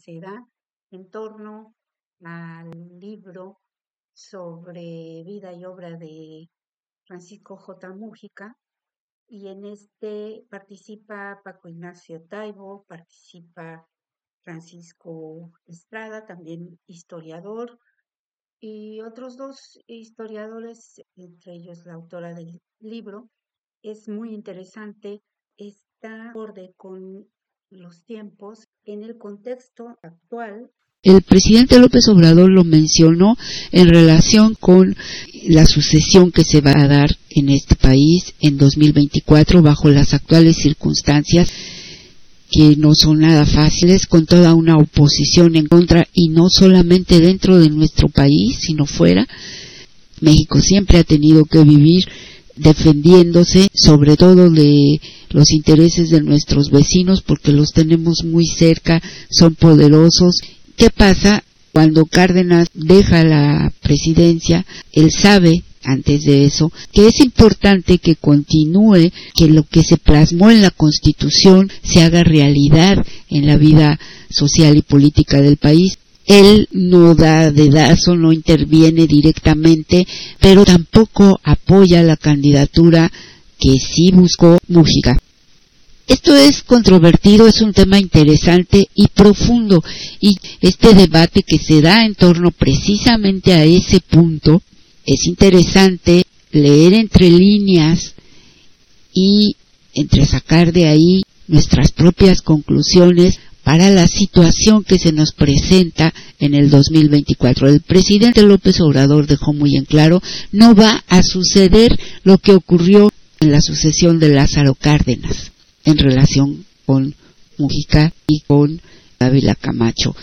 se da en torno al libro sobre vida y obra de Francisco J. Mújica. Y en este participa Paco Ignacio Taibo, participa Francisco Estrada, también historiador, y otros dos historiadores, entre ellos la autora del libro. Es muy interesante, está acorde con los tiempos en el contexto actual. El presidente López Obrador lo mencionó en relación con la sucesión que se va a dar en este país en 2024 bajo las actuales circunstancias que no son nada fáciles, con toda una oposición en contra y no solamente dentro de nuestro país, sino fuera. México siempre ha tenido que vivir defendiéndose sobre todo de los intereses de nuestros vecinos porque los tenemos muy cerca, son poderosos. ¿Qué pasa cuando Cárdenas deja la presidencia? Él sabe antes de eso, que es importante que continúe, que lo que se plasmó en la Constitución se haga realidad en la vida social y política del país. Él no da dedazo, no interviene directamente, pero tampoco apoya la candidatura que sí buscó Mújica. Esto es controvertido, es un tema interesante y profundo y este debate que se da en torno precisamente a ese punto es interesante leer entre líneas y entre sacar de ahí nuestras propias conclusiones para la situación que se nos presenta en el 2024. El presidente López Obrador dejó muy en claro, no va a suceder lo que ocurrió en la sucesión de Lázaro Cárdenas en relación con Mujica y con Ávila Camacho.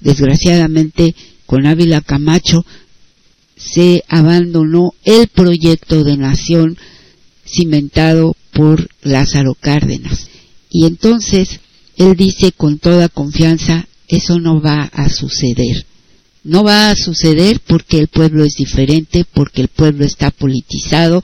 Desgraciadamente, con Ávila Camacho se abandonó el proyecto de nación cimentado por Lázaro Cárdenas. Y entonces él dice con toda confianza, eso no va a suceder. No va a suceder porque el pueblo es diferente, porque el pueblo está politizado.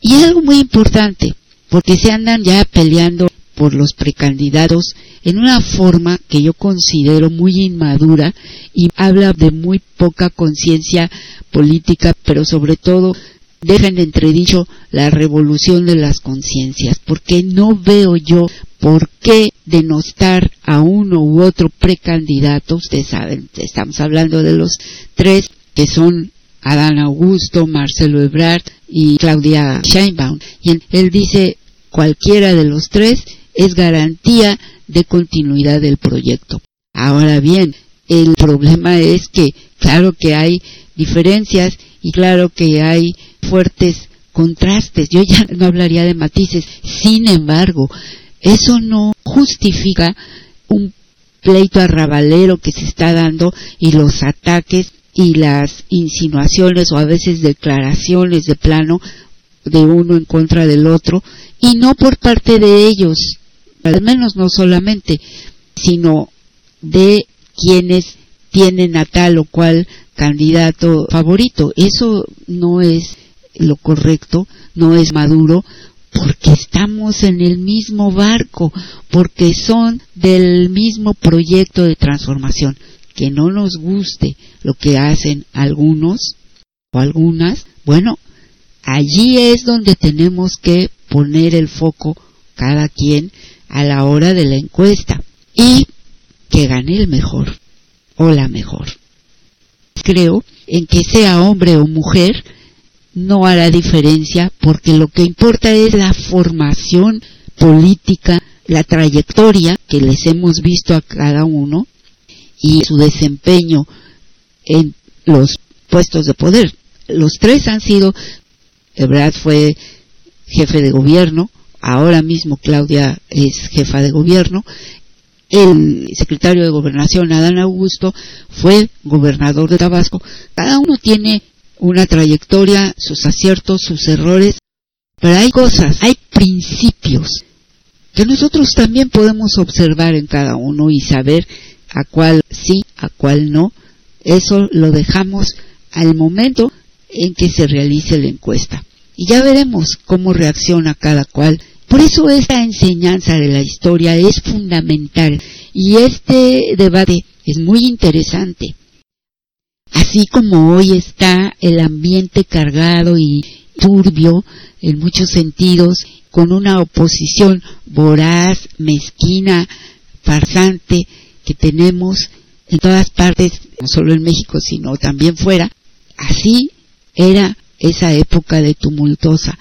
Y algo muy importante, porque se andan ya peleando por los precandidatos en una forma que yo considero muy inmadura y habla de muy poca conciencia política, pero sobre todo deja en entredicho la revolución de las conciencias, porque no veo yo por qué denostar a uno u otro precandidato, ustedes saben, estamos hablando de los tres que son Adán Augusto, Marcelo Ebrard y Claudia Sheinbaum. Y él dice, cualquiera de los tres es garantía de continuidad del proyecto. Ahora bien, el problema es que, claro que hay diferencias y claro que hay fuertes contrastes. Yo ya no hablaría de matices. Sin embargo, eso no justifica un pleito arrabalero que se está dando y los ataques y las insinuaciones o a veces declaraciones de plano de uno en contra del otro y no por parte de ellos, al menos no solamente, sino de quienes tienen a tal o cual candidato favorito. Eso no es lo correcto, no es maduro, porque estamos en el mismo barco, porque son del mismo proyecto de transformación. Que no nos guste lo que hacen algunos o algunas, bueno, allí es donde tenemos que poner el foco cada quien a la hora de la encuesta y que gane el mejor o la mejor. Creo en que sea hombre o mujer no hará diferencia porque lo que importa es la formación política, la trayectoria que les hemos visto a cada uno y su desempeño en los puestos de poder. Los tres han sido, Ebrard fue jefe de gobierno, ahora mismo Claudia es jefa de gobierno, el secretario de gobernación Adán Augusto fue gobernador de Tabasco. Cada uno tiene una trayectoria, sus aciertos, sus errores, pero hay cosas, hay principios que nosotros también podemos observar en cada uno y saber a cuál sí, a cuál no. Eso lo dejamos al momento en que se realice la encuesta. Y ya veremos cómo reacciona cada cual Por eso esta enseñanza de la historia es fundamental y este debate es muy interesante. Así como hoy está el ambiente cargado y turbio en muchos sentidos, con una oposición voraz, mezquina, farsante que tenemos en todas partes, no solo en México, sino también fuera, así era esa época de tumultuosa,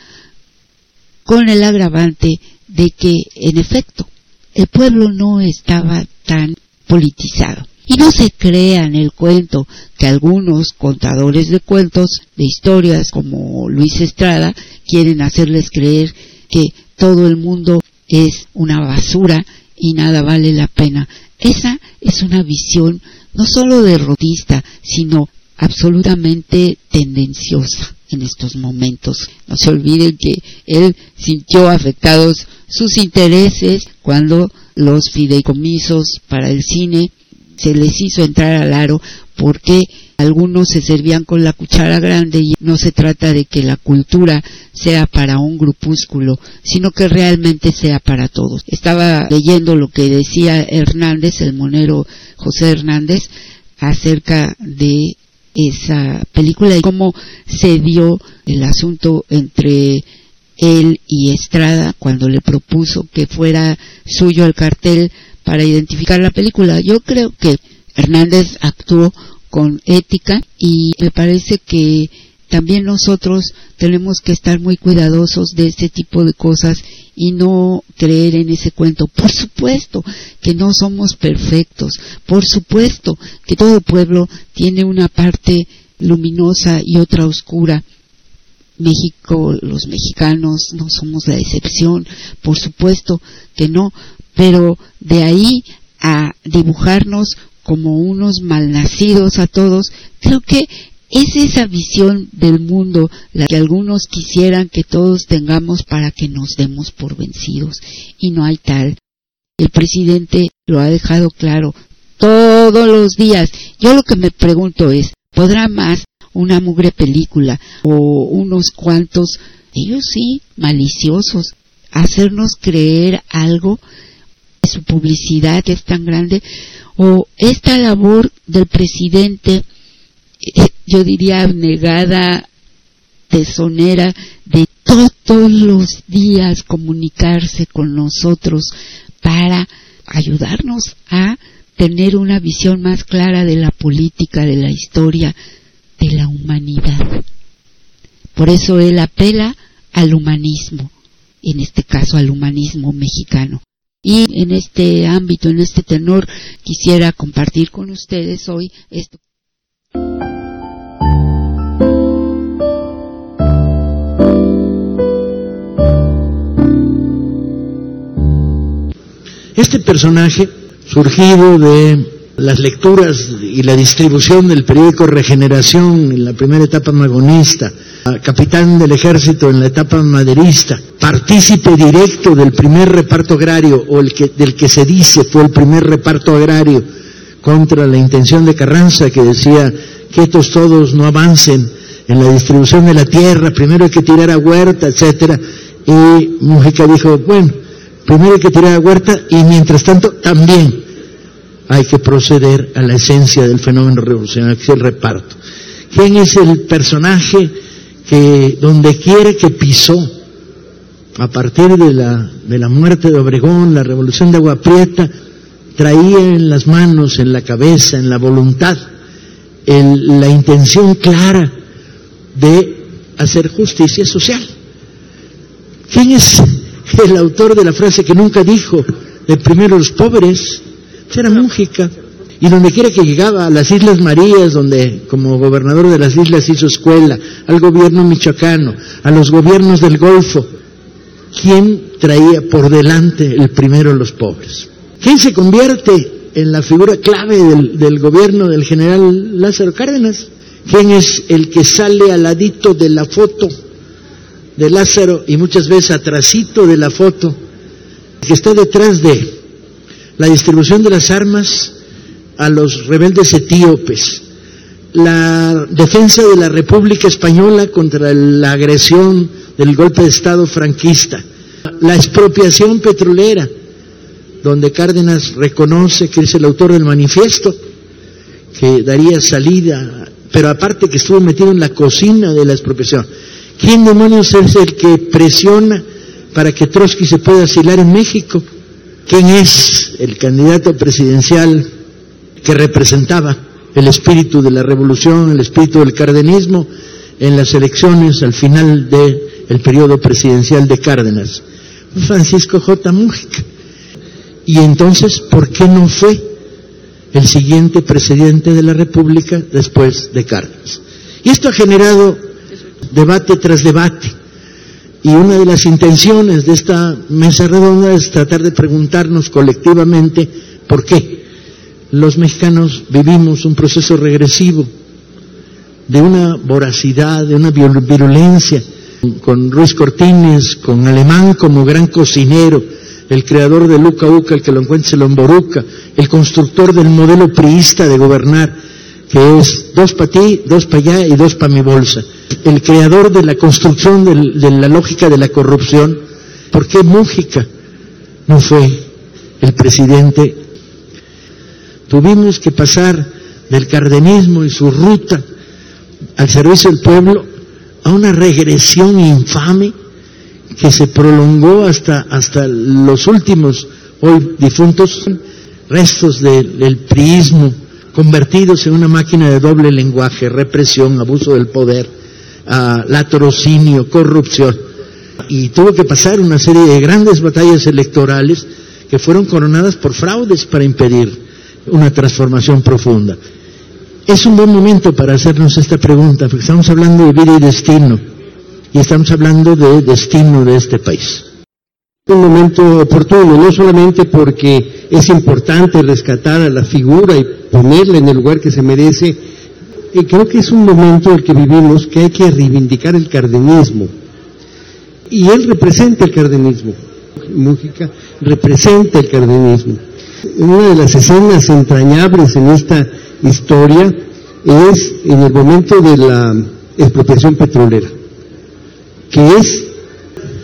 con el agravante de que, en efecto, el pueblo no estaba tan politizado. Y no se crean el cuento que algunos contadores de cuentos, de historias como Luis Estrada, quieren hacerles creer que todo el mundo es una basura y nada vale la pena. Esa es una visión no solo derrotista, sino absolutamente tendenciosa en estos momentos. No se olviden que él sintió afectados sus intereses cuando los fideicomisos para el cine se les hizo entrar al aro porque algunos se servían con la cuchara grande y no se trata de que la cultura sea para un grupúsculo, sino que realmente sea para todos. Estaba leyendo lo que decía Hernández, el monero José Hernández, acerca de esa película y cómo se dio el asunto entre él y Estrada cuando le propuso que fuera suyo el cartel para identificar la película. Yo creo que Hernández actuó con ética y me parece que también nosotros tenemos que estar muy cuidadosos de este tipo de cosas y no creer en ese cuento. Por supuesto que no somos perfectos, por supuesto que todo pueblo tiene una parte luminosa y otra oscura. México, los mexicanos no somos la excepción, por supuesto que no, pero de ahí a dibujarnos como unos malnacidos a todos, creo que es esa visión del mundo la que algunos quisieran que todos tengamos para que nos demos por vencidos. Y no hay tal. El presidente lo ha dejado claro todos los días. Yo lo que me pregunto es, ¿podrá más una mugre película o unos cuantos, ellos sí, maliciosos, hacernos creer algo? Su publicidad es tan grande o esta labor del presidente, yo diría abnegada, tesonera, de todos los días comunicarse con nosotros para ayudarnos a tener una visión más clara de la política, de la historia, de la humanidad. Por eso él apela al humanismo, en este caso al humanismo mexicano. Y en este ámbito, en este tenor, quisiera compartir con ustedes hoy esto. Este personaje, surgido de las lecturas y la distribución del periódico Regeneración en la primera etapa magonista, capitán del ejército en la etapa maderista, partícipe directo del primer reparto agrario o el que, del que se dice fue el primer reparto agrario contra la intención de Carranza que decía que estos todos no avancen en la distribución de la tierra, primero hay que tirar a huerta, etcétera, y Mujica dijo, bueno, primero hay que tirar a huerta y mientras tanto también hay que proceder a la esencia del fenómeno revolucionario, que es el reparto. ¿Quién es el personaje que donde quiere que pisó, a partir de la, de la muerte de Obregón, la revolución de Agua Prieta, traía en las manos, en la cabeza, en la voluntad, la intención clara de hacer justicia social. ¿Quién es el autor de la frase que nunca dijo de primero los pobres? Era Mújica. Y donde quiera que llegaba, a las Islas Marías, donde como gobernador de las islas hizo escuela, al gobierno michoacano, a los gobiernos del Golfo, ¿quién traía por delante el primero los pobres? ¿Quién se convierte en la figura clave del, del gobierno del general Lázaro Cárdenas? ¿Quién es el que sale al ladito de la foto de Lázaro y muchas veces atrasito de la foto, que está detrás de la distribución de las armas a los rebeldes etíopes, la defensa de la República Española contra la agresión del golpe de Estado franquista, la expropiación petrolera, donde Cárdenas reconoce que es el autor del manifiesto, que daría salida, pero aparte que estuvo metido en la cocina de la expropiación. ¿Quién demonios es el que presiona para que Trotsky se pueda asilar en México? ¿Quién es el candidato presidencial que representaba el espíritu de la revolución, el espíritu del cardenismo en las elecciones al final del periodo presidencial de Cárdenas? Francisco J. Mújica. Y entonces, ¿por qué no fue el siguiente presidente de la República después de Cárdenas? Y esto ha generado debate tras debate. Y una de las intenciones de esta mesa redonda es tratar de preguntarnos colectivamente por qué los mexicanos vivimos un proceso regresivo de una voracidad, de una virulencia, con Ruiz Cortines, con Alemán como gran cocinero, el creador de Luca Uca, el que lo encuentre lo emboruca, el constructor del modelo priista de gobernar, que es dos para ti, dos para allá y dos para mi bolsa. El creador de la construcción de la lógica de la corrupción, ¿por qué Mújica no fue el presidente? Tuvimos que pasar del cardenismo y su ruta al servicio del pueblo a una regresión infame que se prolongó hasta, hasta los últimos hoy difuntos restos del priismo convertidos en una máquina de doble lenguaje, represión, abuso del poder, uh, latrocinio, corrupción. Y tuvo que pasar una serie de grandes batallas electorales que fueron coronadas por fraudes para impedir una transformación profunda. Es un buen momento para hacernos esta pregunta, porque estamos hablando de vida y destino, y estamos hablando de destino de este país. Un momento oportuno, no solamente porque es importante rescatar a la figura y ponerla en el lugar que se merece, y creo que es un momento en el que vivimos que hay que reivindicar el cardenismo. Y él representa el cardenismo. Mújica representa el cardenismo. Una de las escenas entrañables en esta historia es en el momento de la expropiación petrolera, que es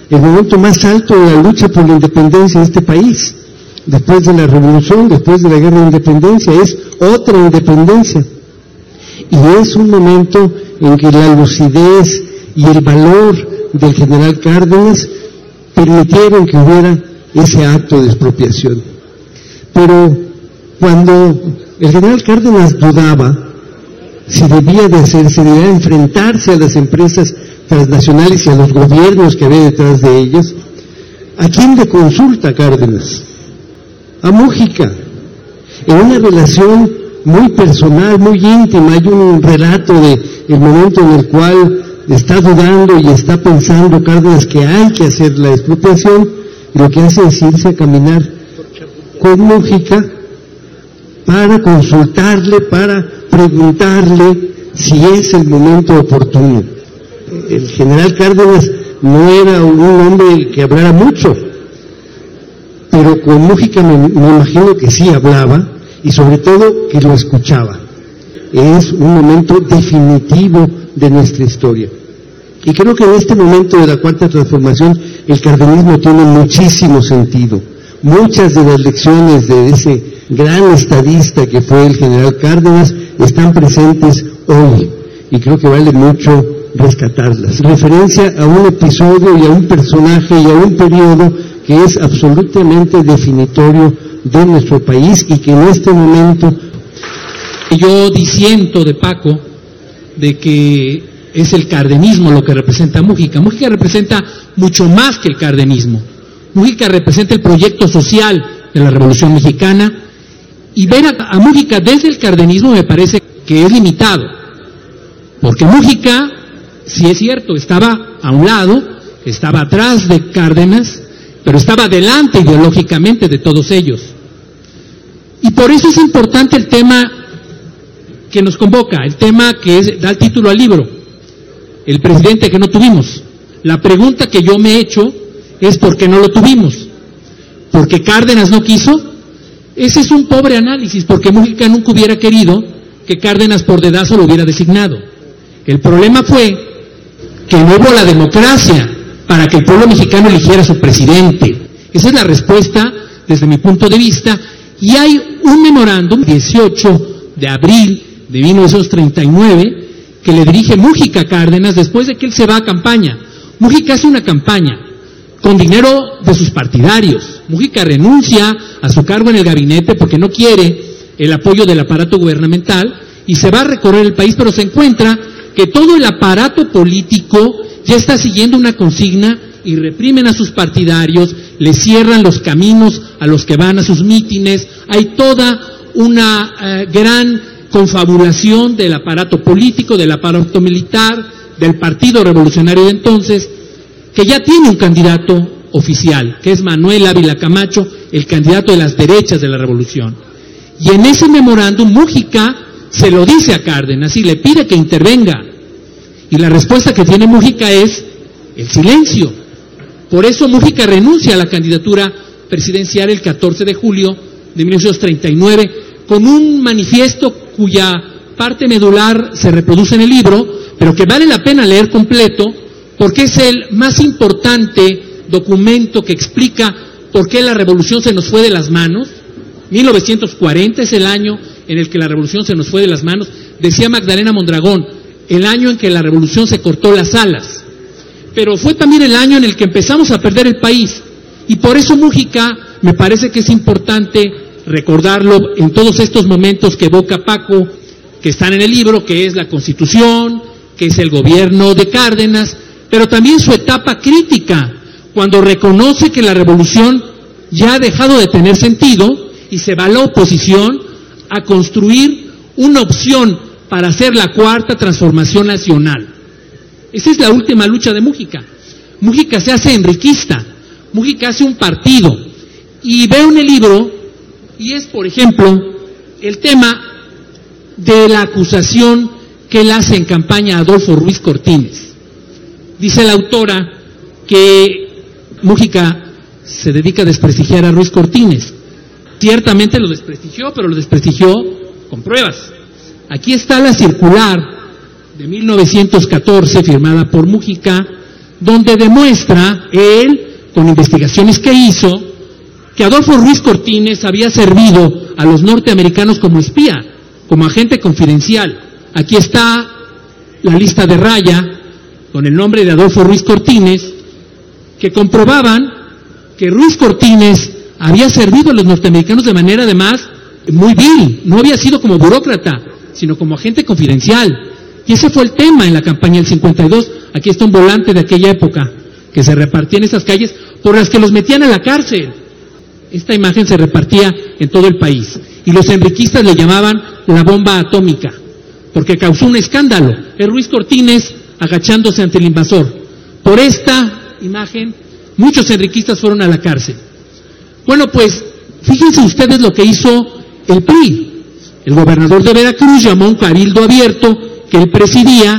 el momento más alto de la lucha por la independencia de este país. Después de la revolución, después de la guerra de independencia, es otra independencia. Y es un momento en que la lucidez y el valor del general Cárdenas permitieron que hubiera ese acto de expropiación. Pero cuando el general Cárdenas dudaba si debía de hacerse, debía enfrentarse a las empresas transnacionales y a los gobiernos que había detrás de ellas, ¿a quién le consulta Cárdenas? A Mújica, en una relación muy personal, muy íntima, hay un relato de el momento en el cual está dudando y está pensando Cárdenas que hay que hacer la expropiación, y lo que hace es irse a caminar con Mújica para consultarle, para preguntarle si es el momento oportuno. El general Cárdenas no era un hombre que hablara mucho, pero con Mújica me, imagino que sí hablaba y sobre todo que lo escuchaba. Es un momento definitivo de nuestra historia. Y creo que en este momento de la cuarta transformación el cardenismo tiene muchísimo sentido. Muchas de las lecciones de ese gran estadista que fue el general Cárdenas están presentes hoy y creo que vale mucho rescatarlas. Referencia a un episodio y a un personaje y a un periodo que es absolutamente definitorio de nuestro país y que en este momento... Yo disiento de Paco de que es el cardenismo lo que representa Mújica. Mújica representa mucho más que el cardenismo. Mújica representa el proyecto social de la Revolución Mexicana y ver a, a Mújica desde el cardenismo me parece que es limitado. Porque Mújica, si es cierto, estaba a un lado, estaba atrás de Cárdenas, pero estaba delante ideológicamente de todos ellos. Y por eso es importante el tema que nos convoca, el tema que es, da el título al libro, el presidente que no tuvimos. La pregunta que yo me he hecho es por qué no lo tuvimos. ¿Porque Cárdenas no quiso? Ese es un pobre análisis, porque Mújica nunca hubiera querido que Cárdenas por dedazo lo hubiera designado. El problema fue que no hubo la democracia para que el pueblo mexicano eligiera a su presidente. Esa es la respuesta desde mi punto de vista. Y hay un memorándum, 18 de abril de 1939, que le dirige Mújica Cárdenas después de que él se va a campaña. Mújica hace una campaña con dinero de sus partidarios. Mújica renuncia a su cargo en el gabinete porque no quiere el apoyo del aparato gubernamental y se va a recorrer el país, pero se encuentra que todo el aparato político ya está siguiendo una consigna y reprimen a sus partidarios, le cierran los caminos a los que van a sus mítines, hay toda una eh, gran confabulación del aparato político, del aparato militar, del Partido Revolucionario de entonces, que ya tiene un candidato oficial, que es Manuel Ávila Camacho, el candidato de las derechas de la revolución. Y en ese memorándum Mújica se lo dice a Cárdenas y le pide que intervenga. Y la respuesta que tiene Mújica es el silencio. Por eso Mújica renuncia a la candidatura presidencial el 14 de julio de 1939 con un manifiesto cuya parte medular se reproduce en el libro, pero que vale la pena leer completo porque es el más importante documento que explica por qué la revolución se nos fue de las manos. 1940 es el año en el que la revolución se nos fue de las manos. Decía Magdalena Mondragón, el año en que la revolución se cortó las alas. Pero fue también el año en el que empezamos a perder el país. Y por eso Mújica me parece que es importante recordarlo en todos estos momentos que evoca Paco, que están en el libro, que es la Constitución, que es el gobierno de Cárdenas, pero también su etapa crítica, cuando reconoce que la revolución ya ha dejado de tener sentido y se va a la oposición a construir una opción para hacer la cuarta transformación nacional. Esa es la última lucha de Mújica. Mújica se hace enriquista, Mújica hace un partido. Y veo en el libro, y es, por ejemplo, el tema de la acusación que él hace en campaña a Adolfo Ruiz Cortines. Dice la autora que Mújica se dedica a desprestigiar a Ruiz Cortines. Ciertamente lo desprestigió, pero lo desprestigió con pruebas. Aquí está la circular de 1914 firmada por Mújica, donde demuestra él, con investigaciones que hizo, que Adolfo Ruiz Cortines había servido a los norteamericanos como espía, como agente confidencial. Aquí está la lista de raya con el nombre de Adolfo Ruiz Cortines, que comprobaban que Ruiz Cortines había servido a los norteamericanos de manera además muy vil, no había sido como burócrata, sino como agente confidencial. Y ese fue el tema en la campaña del 52. Aquí está un volante de aquella época que se repartía en esas calles por las que los metían a la cárcel. Esta imagen se repartía en todo el país. Y los enriquistas le llamaban la bomba atómica, porque causó un escándalo. Es Ruiz Cortines agachándose ante el invasor. Por esta imagen, muchos enriquistas fueron a la cárcel. Bueno, pues fíjense ustedes lo que hizo el PRI. El gobernador de Veracruz llamó a un cabildo abierto que él presidía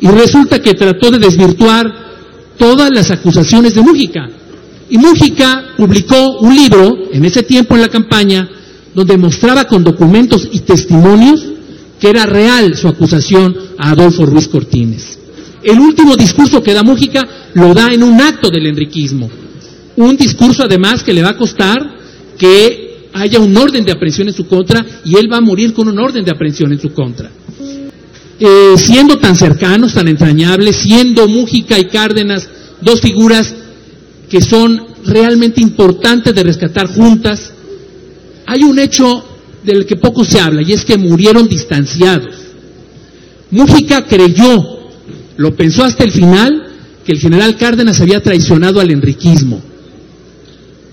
y resulta que trató de desvirtuar todas las acusaciones de Mújica. Y Mújica publicó un libro en ese tiempo en la campaña donde mostraba con documentos y testimonios que era real su acusación a Adolfo Ruiz Cortines. El último discurso que da Mújica lo da en un acto del enriquismo. Un discurso además que le va a costar que haya un orden de aprehensión en su contra y él va a morir con un orden de aprehensión en su contra. Eh, siendo tan cercanos, tan entrañables, siendo Mújica y Cárdenas dos figuras que son realmente importantes de rescatar juntas, hay un hecho del que poco se habla y es que murieron distanciados. Mújica creyó, lo pensó hasta el final, que el general Cárdenas había traicionado al enriquismo,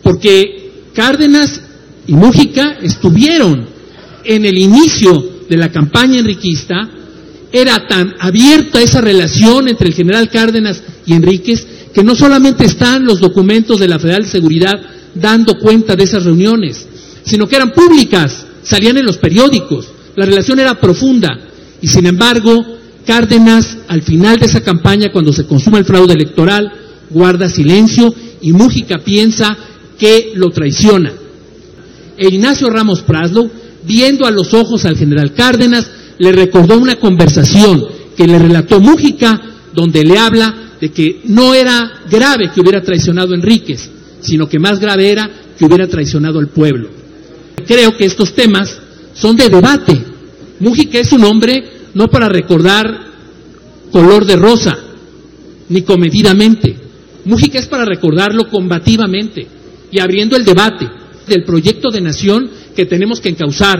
porque Cárdenas y Mújica estuvieron en el inicio de la campaña enriquista, era tan abierta esa relación entre el general Cárdenas y Enríquez que no solamente están los documentos de la Federal de Seguridad dando cuenta de esas reuniones, sino que eran públicas, salían en los periódicos, la relación era profunda y sin embargo Cárdenas al final de esa campaña, cuando se consuma el fraude electoral, guarda silencio y Mújica piensa que lo traiciona. E Ignacio Ramos Praslow, viendo a los ojos al general Cárdenas, le recordó una conversación que le relató Mújica, donde le habla de que no era grave que hubiera traicionado a Enríquez, sino que más grave era que hubiera traicionado al pueblo. Creo que estos temas son de debate. Mújica es un hombre no para recordar color de rosa, ni comedidamente. Mújica es para recordarlo combativamente y abriendo el debate del proyecto de nación que tenemos que encauzar,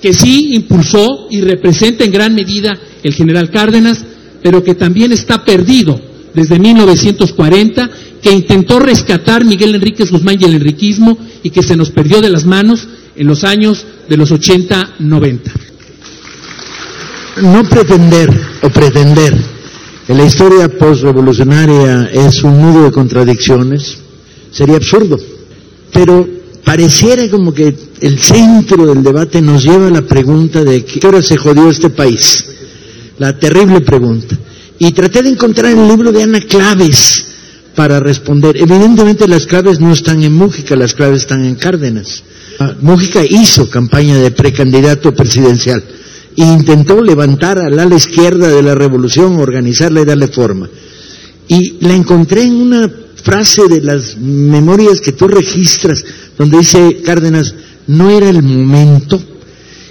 que sí impulsó y representa en gran medida el general Cárdenas, pero que también está perdido desde 1940, que intentó rescatar Miguel Enríquez Guzmán y el enriquismo y que se nos perdió de las manos en los años de los 80-90. No pretender o pretender. Que la historia postrevolucionaria es un nudo de contradicciones. Sería absurdo, pero pareciera como que el centro del debate nos lleva a la pregunta de qué hora se jodió este país, la terrible pregunta. Y traté de encontrar en el libro de Ana claves para responder. Evidentemente las claves no están en Mújica, las claves están en Cárdenas. Ah, Mújica hizo campaña de precandidato presidencial e intentó levantar al ala izquierda de la revolución, organizarla y darle forma. Y la encontré en una frase de las memorias que tú registras, donde dice Cárdenas, no era el momento.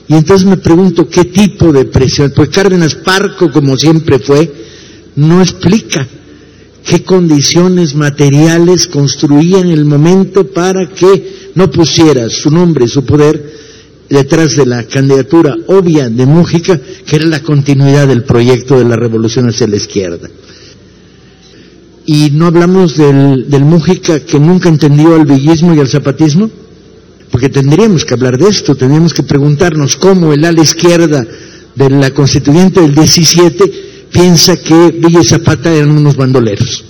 Y entonces me pregunto qué tipo de presión, pues Cárdenas Parco, como siempre fue, no explica qué condiciones materiales construían el momento para que no pusiera su nombre su poder detrás de la candidatura obvia de Mújica, que era la continuidad del proyecto de la revolución hacia la izquierda. Y no hablamos del, del Mújica que nunca entendió al villismo y al zapatismo, porque tendríamos que hablar de esto, tendríamos que preguntarnos cómo el ala izquierda de la constituyente del 17 piensa que Villa y Zapata eran unos bandoleros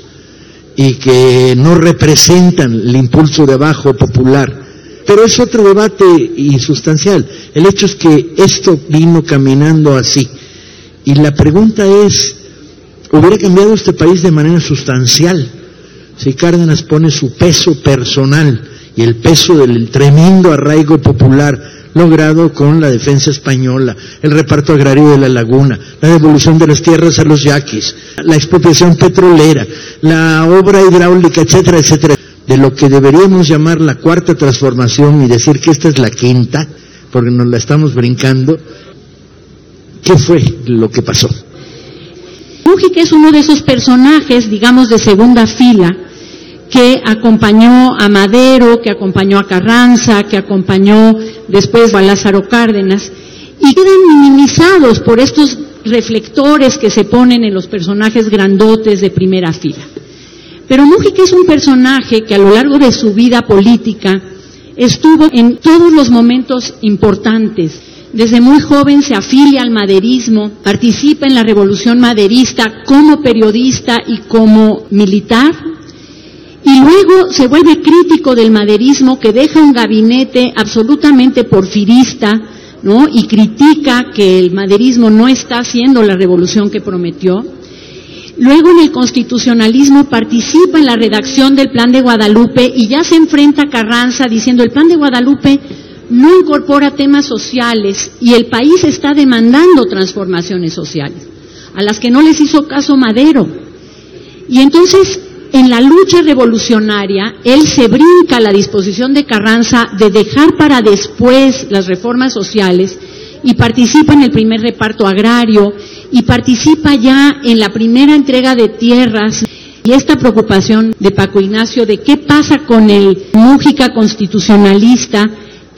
y que no representan el impulso de abajo popular. Pero es otro debate insustancial. El hecho es que esto vino caminando así. Y la pregunta es, ¿hubiera cambiado este país de manera sustancial si Cárdenas pone su peso personal y el peso del tremendo arraigo popular logrado con la defensa española, el reparto agrario de la laguna, la devolución de las tierras a los yaquis, la expropiación petrolera, la obra hidráulica, etcétera, etcétera, de lo que deberíamos llamar la cuarta transformación y decir que esta es la quinta, porque nos la estamos brincando, ¿qué fue lo que pasó? Mújica es uno de esos personajes, digamos, de segunda fila, que acompañó a Madero, que acompañó a Carranza, que acompañó después a Lázaro Cárdenas, y quedan minimizados por estos reflectores que se ponen en los personajes grandotes de primera fila. Pero Mújica es un personaje que a lo largo de su vida política estuvo en todos los momentos importantes. Desde muy joven se afilia al maderismo, participa en la revolución maderista como periodista y como militar, y luego se vuelve crítico del maderismo que deja un gabinete absolutamente porfirista, ¿no? Y critica que el maderismo no está haciendo la revolución que prometió. Luego en el constitucionalismo participa en la redacción del Plan de Guadalupe y ya se enfrenta a Carranza diciendo el Plan de Guadalupe no incorpora temas sociales y el país está demandando transformaciones sociales, a las que no les hizo caso Madero. Y entonces en la lucha revolucionaria, él se brinca la disposición de Carranza de dejar para después las reformas sociales y participa en el primer reparto agrario y participa ya en la primera entrega de tierras. Y esta preocupación de Paco Ignacio de qué pasa con el Mújica constitucionalista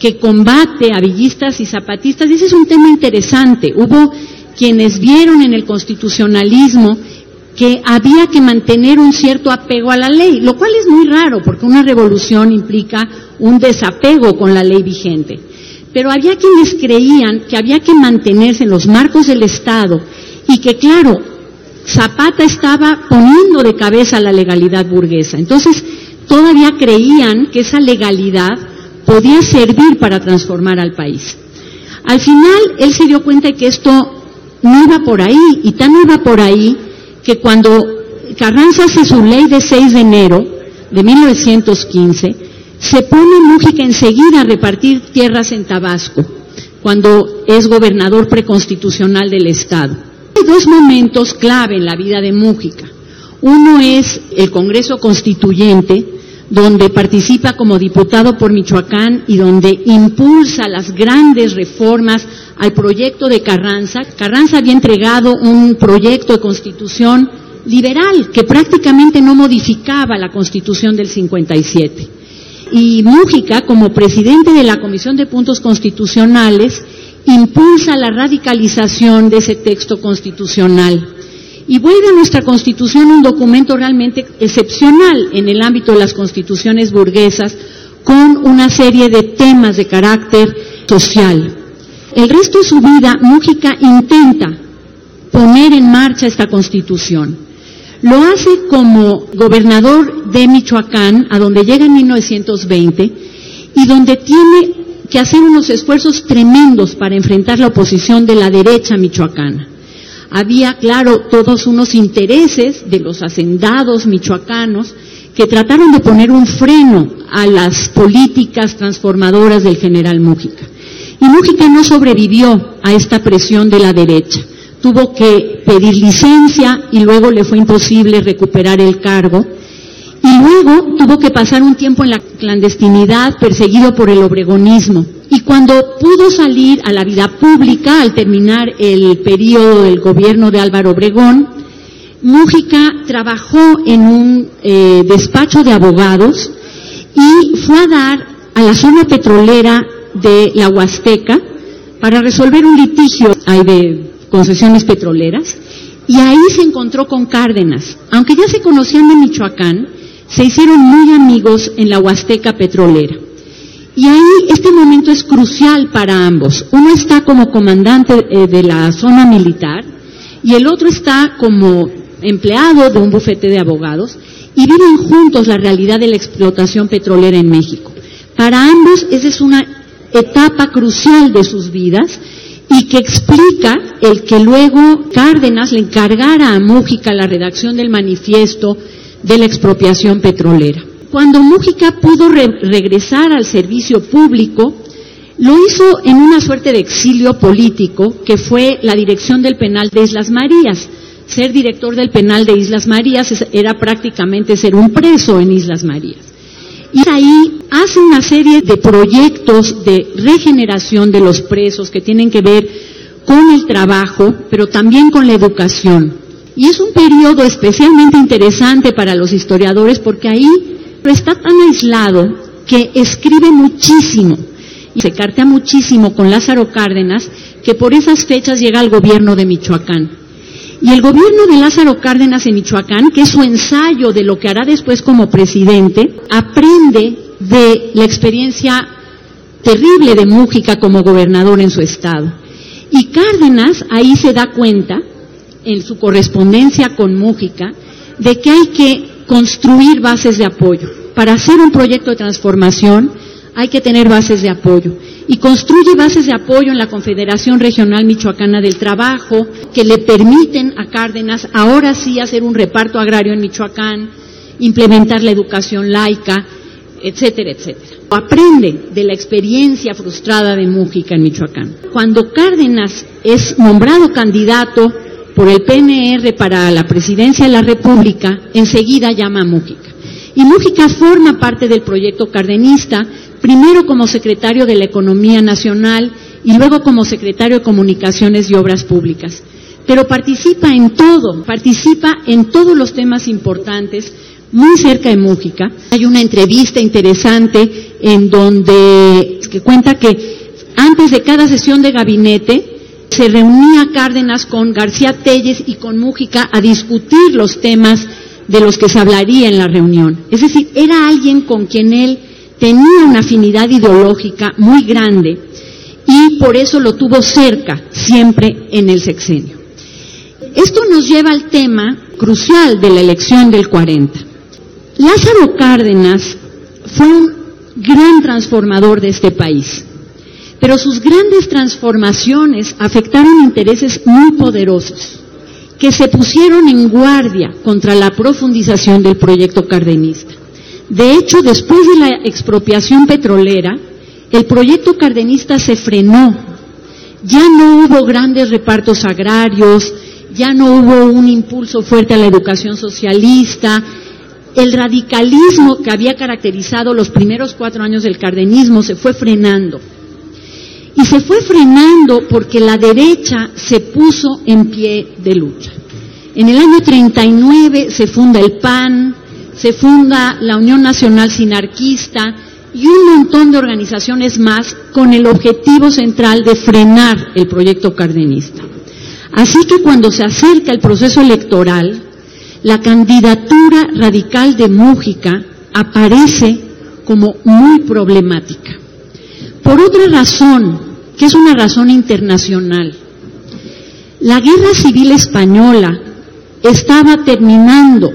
que combate a villistas y zapatistas, ese es un tema interesante. Hubo quienes vieron en el constitucionalismo que había que mantener un cierto apego a la ley, lo cual es muy raro porque una revolución implica un desapego con la ley vigente. Pero había quienes creían que había que mantenerse en los marcos del Estado y que, claro, Zapata estaba poniendo de cabeza la legalidad burguesa. Entonces, todavía creían que esa legalidad podía servir para transformar al país. Al final, él se dio cuenta de que esto no iba por ahí, y tan iba por ahí que cuando Carranza hace su ley de 6 de enero de 1915, se pone Mújica enseguida a repartir tierras en Tabasco, cuando es gobernador preconstitucional del Estado. Hay dos momentos clave en la vida de Mújica. Uno es el Congreso Constituyente, donde participa como diputado por Michoacán y donde impulsa las grandes reformas al proyecto de Carranza. Carranza había entregado un proyecto de constitución liberal que prácticamente no modificaba la constitución del 57. Y Mújica, como presidente de la Comisión de Puntos Constitucionales, impulsa la radicalización de ese texto constitucional y vuelve a nuestra Constitución un documento realmente excepcional en el ámbito de las constituciones burguesas con una serie de temas de carácter social. El resto de su vida, Mújica intenta poner en marcha esta constitución. Lo hace como gobernador de Michoacán, a donde llega en 1920, y donde tiene que hacer unos esfuerzos tremendos para enfrentar la oposición de la derecha michoacana. Había, claro, todos unos intereses de los hacendados michoacanos que trataron de poner un freno a las políticas transformadoras del general Mújica. Y Mújica no sobrevivió a esta presión de la derecha. Tuvo que pedir licencia y luego le fue imposible recuperar el cargo y luego tuvo que pasar un tiempo en la clandestinidad perseguido por el obregonismo. Y cuando pudo salir a la vida pública al terminar el periodo del gobierno de Álvaro Obregón, Mújica trabajó en un eh, despacho de abogados y fue a dar a la zona petrolera de la Huasteca para resolver un litigio de concesiones petroleras y ahí se encontró con Cárdenas. Aunque ya se conocían de Michoacán, se hicieron muy amigos en la Huasteca petrolera. Y ahí este momento es crucial para ambos. Uno está como comandante eh, de la zona militar y el otro está como empleado de un bufete de abogados y viven juntos la realidad de la explotación petrolera en México. Para ambos esa es una etapa crucial de sus vidas y que explica el que luego Cárdenas le encargara a Mújica la redacción del manifiesto de la expropiación petrolera. Cuando Mújica pudo regresar al servicio público, lo hizo en una suerte de exilio político, que fue la dirección del penal de Islas Marías. Ser director del penal de Islas Marías era prácticamente ser un preso en Islas Marías. Y ahí hace una serie de proyectos de regeneración de los presos que tienen que ver con el trabajo, pero también con la educación. Y es un periodo especialmente interesante para los historiadores porque ahí está tan aislado que escribe muchísimo y se cartea muchísimo con Lázaro Cárdenas que por esas fechas llega al gobierno de Michoacán. Y el gobierno de Lázaro Cárdenas en Michoacán, que es su ensayo de lo que hará después como presidente, aprende de la experiencia terrible de Mújica como gobernador en su estado. Y Cárdenas ahí se da cuenta en su correspondencia con Mújica de que hay que construir bases de apoyo. Para hacer un proyecto de transformación hay que tener bases de apoyo. Y construye bases de apoyo en la Confederación Regional Michoacana del Trabajo, que le permiten a Cárdenas ahora sí hacer un reparto agrario en Michoacán, implementar la educación laica, etcétera, etcétera. Aprende de la experiencia frustrada de Mújica en Michoacán. Cuando Cárdenas es nombrado candidato por el PNR para la presidencia de la República, enseguida llama a Mújica. Y Mújica forma parte del proyecto cardenista, primero como secretario de la Economía Nacional y luego como secretario de Comunicaciones y Obras Públicas. Pero participa en todo, participa en todos los temas importantes, muy cerca de Mújica. Hay una entrevista interesante en donde que cuenta que antes de cada sesión de gabinete se reunía Cárdenas con García Telles y con Mújica a discutir los temas de los que se hablaría en la reunión. Es decir, era alguien con quien él tenía una afinidad ideológica muy grande y por eso lo tuvo cerca siempre en el sexenio. Esto nos lleva al tema crucial de la elección del 40. Lázaro Cárdenas fue un gran transformador de este país. Pero sus grandes transformaciones afectaron intereses muy poderosos que se pusieron en guardia contra la profundización del proyecto cardenista. De hecho, después de la expropiación petrolera, el proyecto cardenista se frenó. Ya no hubo grandes repartos agrarios, ya no hubo un impulso fuerte a la educación socialista, el radicalismo que había caracterizado los primeros cuatro años del cardenismo se fue frenando. Y se fue frenando porque la derecha se puso en pie de lucha. En el año 39 se funda el PAN, se funda la Unión Nacional Sinarquista y un montón de organizaciones más con el objetivo central de frenar el proyecto cardenista. Así que cuando se acerca el proceso electoral, la candidatura radical de Mújica aparece como muy problemática. Por otra razón, que es una razón internacional, la guerra civil española estaba terminando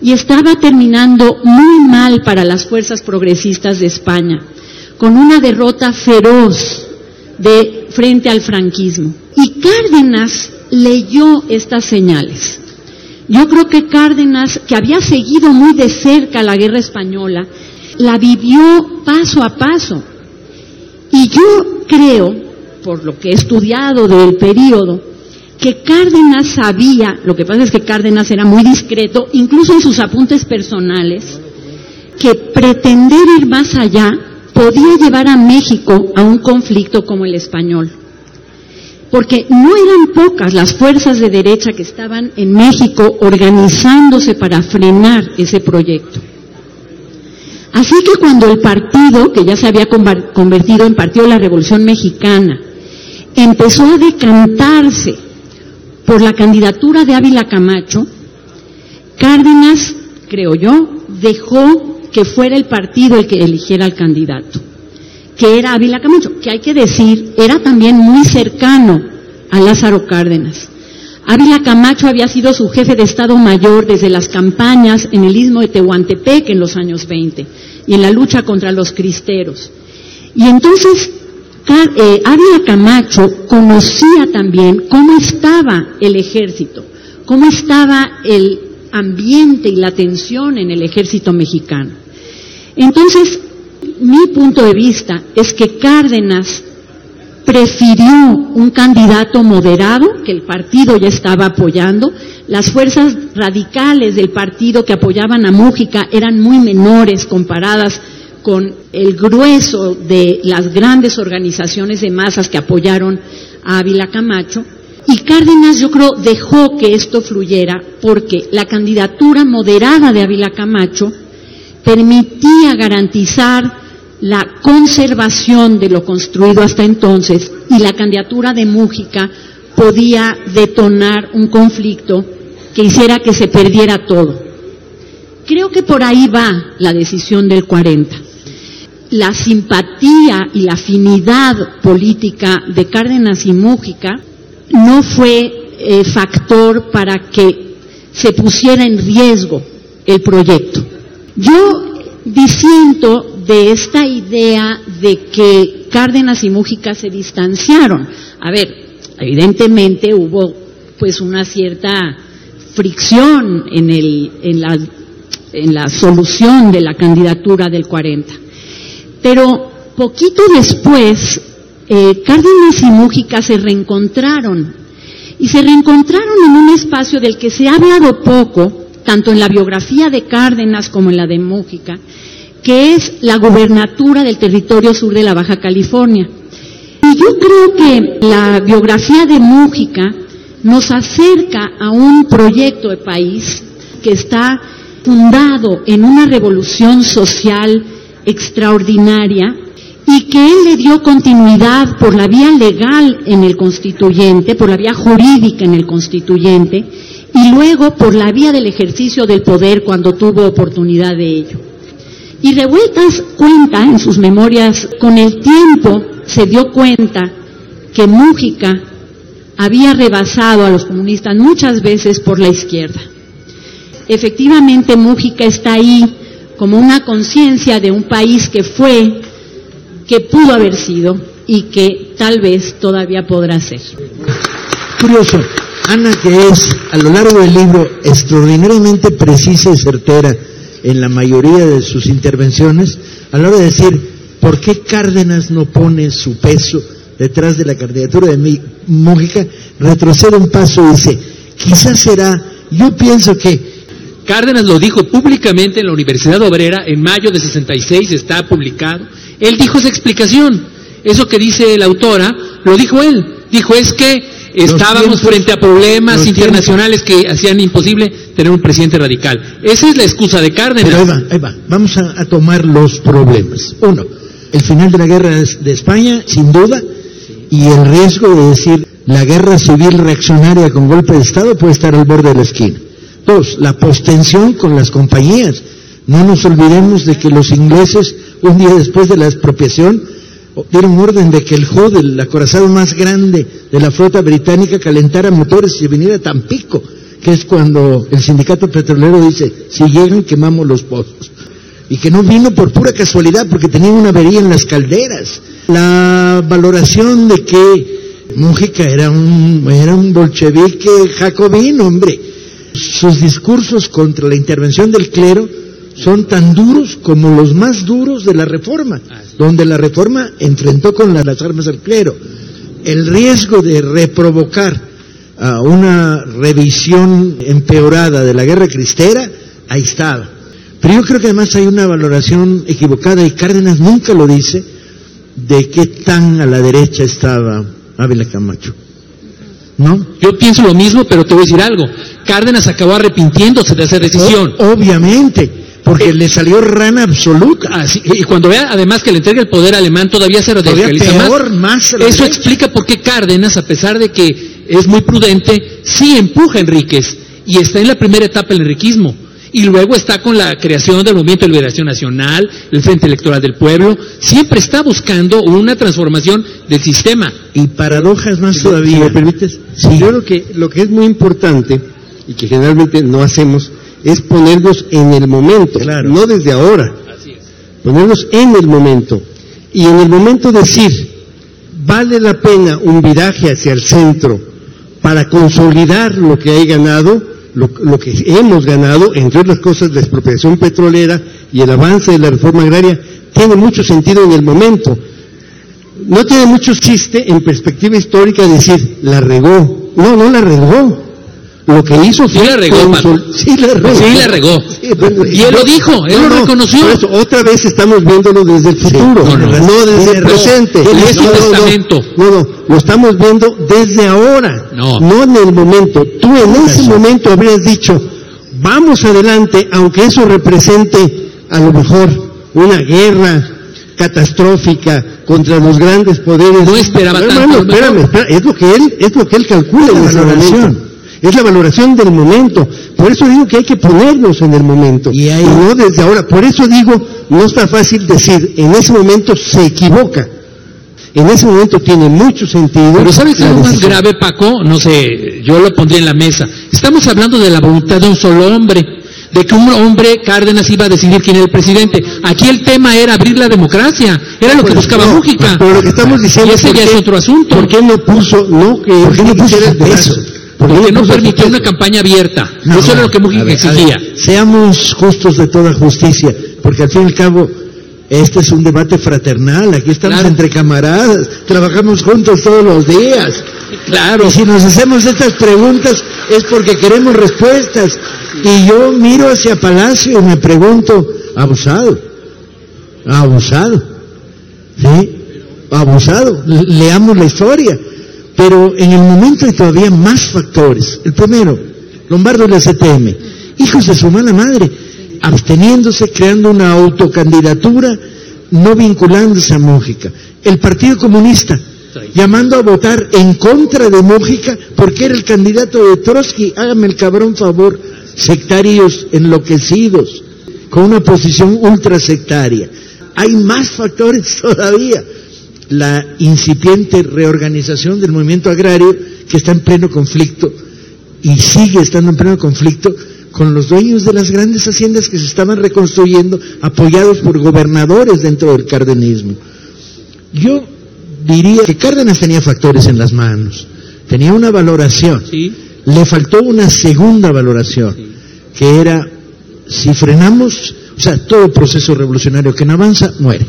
y estaba terminando muy mal para las fuerzas progresistas de España, con una derrota feroz de frente al franquismo. Y Cárdenas leyó estas señales. Yo creo que Cárdenas, que había seguido muy de cerca la guerra española, la vivió paso a paso. Yo creo, por lo que he estudiado del periodo, que Cárdenas sabía, lo que pasa es que Cárdenas era muy discreto, incluso en sus apuntes personales, que pretender ir más allá podía llevar a México a un conflicto como el español. Porque no eran pocas las fuerzas de derecha que estaban en México organizándose para frenar ese proyecto. Así que cuando el partido, que ya se había convertido en Partido de la Revolución Mexicana, empezó a decantarse por la candidatura de Ávila Camacho, Cárdenas, creo yo, dejó que fuera el partido el que eligiera al candidato, que era Ávila Camacho, que hay que decir, era también muy cercano a Lázaro Cárdenas. Ávila Camacho había sido su jefe de Estado Mayor desde las campañas en el istmo de Tehuantepec en los años 20 y en la lucha contra los cristeros. Y entonces eh, Ávila Camacho conocía también cómo estaba el ejército, cómo estaba el ambiente y la tensión en el ejército mexicano. Entonces, mi punto de vista es que Cárdenas prefirió un candidato moderado que el partido ya estaba apoyando. Las fuerzas radicales del partido que apoyaban a Mújica eran muy menores comparadas con el grueso de las grandes organizaciones de masas que apoyaron a Ávila Camacho. Y Cárdenas, yo creo, dejó que esto fluyera porque la candidatura moderada de Ávila Camacho permitía garantizar la conservación de lo construido hasta entonces y la candidatura de Mújica podía detonar un conflicto que hiciera que se perdiera todo. Creo que por ahí va la decisión del 40 la simpatía y la afinidad política de Cárdenas y Mújica no fue eh, factor para que se pusiera en riesgo el proyecto. Yo disiento de esta idea de que Cárdenas y Mújica se distanciaron. A ver, evidentemente hubo pues una cierta fricción en, el, en, la, en la solución de la candidatura del 40 pero poquito después, eh, Cárdenas y Mújica se reencontraron y se reencontraron en un espacio del que se ha hablado poco, tanto en la biografía de Cárdenas como en la de Mújica, que es la gubernatura del territorio sur de la Baja California. Y yo creo que la biografía de Mújica nos acerca a un proyecto de país que está fundado en una revolución social extraordinaria y que él le dio continuidad por la vía legal en el constituyente, por la vía jurídica en el constituyente y luego por la vía del ejercicio del poder cuando tuvo oportunidad de ello. Y Revueltas cuenta en sus memorias, con el tiempo se dio cuenta que Mújica había rebasado a los comunistas muchas veces por la izquierda. Efectivamente, Mújica está ahí como una conciencia de un país que fue, que pudo haber sido y que tal vez todavía podrá ser. Curioso, Ana que es a lo largo del libro extraordinariamente precisa y certera en la mayoría de sus intervenciones, a la hora de decir por qué Cárdenas no pone su peso detrás de la candidatura de Mújica, retrocede un paso y dice, Quizás será, yo pienso que Cárdenas lo dijo públicamente en la Universidad Obrera en mayo de 66, está publicado. Él dijo esa explicación. Eso que dice la autora, lo dijo él. Dijo, es que estábamos tiempos- frente a problemas internacionales que hacían imposible tener un presidente radical. Esa es la excusa de Cárdenas. Pero ahí va, ahí va. Vamos a, a tomar los problemas. Uno, el final de la guerra de España, sin duda, y el riesgo de decir la guerra civil reaccionaria con golpe de Estado puede estar al borde de la esquina. Dos, la postensión con las compañías. No nos olvidemos de que los ingleses, un día después de la expropiación, dieron orden de que el HOD, el acorazado más grande de la flota británica, calentara motores y viniera a Tampico, que es cuando el sindicato petrolero dice, si llegan quemamos los pozos. Y que no vino por pura casualidad, porque tenían una avería en las calderas. La valoración de que Mújica era un, era un bolchevique jacobino, hombre. Sus discursos contra la intervención del clero son tan duros como los más duros de la reforma, donde la reforma enfrentó con la- las armas al clero. El riesgo de reprovocar a una revisión empeorada de la guerra cristera, ahí estaba. Pero yo creo que además hay una valoración equivocada, y Cárdenas nunca lo dice, de qué tan a la derecha estaba Ávila Camacho. ¿No? Yo pienso lo mismo, pero te voy a decir algo. Cárdenas acabó arrepintiéndose de esa decisión. O- obviamente, porque le salió rana absoluta. Así- y cuando vea además que le entrega el poder alemán, todavía se Todavía radicaliza peor, más. Eso explica por qué Cárdenas, a pesar de que es muy prudente, sí empuja a Enríquez y está en la primera etapa del enriquismo. Y luego está con la creación del Movimiento de Liberación Nacional, el Frente Electoral del Pueblo. Siempre está buscando una transformación del sistema. Y paradojas más Si todavía. me permites, Sí. yo creo que lo que es muy importante y que generalmente no hacemos es ponernos en el momento, Claro. no desde ahora, ponernos en el momento y en el momento decir, vale la pena un viraje hacia el centro para consolidar lo que hay ganado, lo, lo que hemos ganado, entre otras cosas la expropiación petrolera y el avance de la reforma agraria, tiene mucho sentido en el momento no tiene mucho chiste en perspectiva histórica decir, la regó. No, no la regó. Lo que hizo Sí fue... la regó. Sí la regó. Sí la regó. Sí, bueno, Y él lo dijo, él lo reconoció. eso, otra vez estamos viéndolo desde el futuro, no, no, no, desde el presente. Él es un no, no, testamento. No, no, lo estamos viendo desde ahora, No. en el momento. Tú en ese Eso. momento habrías dicho, vamos adelante, aunque eso represente a lo mejor una guerra catastrófica contra los grandes poderes. No esperaba tanto, hermano, espérame, espérame, es lo que él, es lo que él calcula en La ese valoración. Es la valoración del momento. Por eso digo que hay que ponernos en el momento. Y ahí- no desde ahora. Por eso digo, no está fácil decir, en ese momento se equivoca. En ese momento tiene mucho sentido. Pero ¿sabes algo más grave, Paco? No sé, yo lo pondría en la mesa. Estamos hablando de la voluntad de un solo hombre, de que un hombre, Cárdenas, iba a decidir quién era el presidente. Aquí el tema era abrir la democracia, era lo que Pues, buscaba no, Mújica. Pero lo que estamos diciendo Y ese ¿por ya qué- es otro asunto. ¿Por qué no puso, no, que, ¿Por qué no puso hiciera Porque no permitió una campaña abierta. No, Eso era lo que a Mújica ver, a exigía. ver, seamos justos de toda justicia, porque al fin y al cabo, este es un debate fraternal, aquí estamos Claro. entre camaradas, trabajamos juntos todos los días. Claro. Y si nos hacemos estas preguntas es porque queremos respuestas. Y yo miro hacia Palacio y me pregunto, abusado, abusado, ¿sí? Abusado, Le- leamos la historia. Pero en el momento hay todavía más factores. El primero, Lombardo y la CTM, hijos de su mala madre, absteniéndose, creando una autocandidatura, no vinculándose a Mújica. El Partido Comunista, llamando a votar en contra de Mújica porque era el candidato de Trotsky. Hágame el cabrón favor, sectarios enloquecidos, con una posición ultra sectaria. Hay más factores todavía. La incipiente reorganización del movimiento agrario que está en pleno conflicto y sigue estando en pleno conflicto con los dueños de las grandes haciendas que se estaban reconstruyendo, apoyados por gobernadores dentro del cardenismo. Yo diría que Cárdenas tenía factores en las manos, tenía una valoración, Sí. le faltó una segunda valoración, que era, si frenamos, o sea, todo proceso revolucionario que no avanza, muere.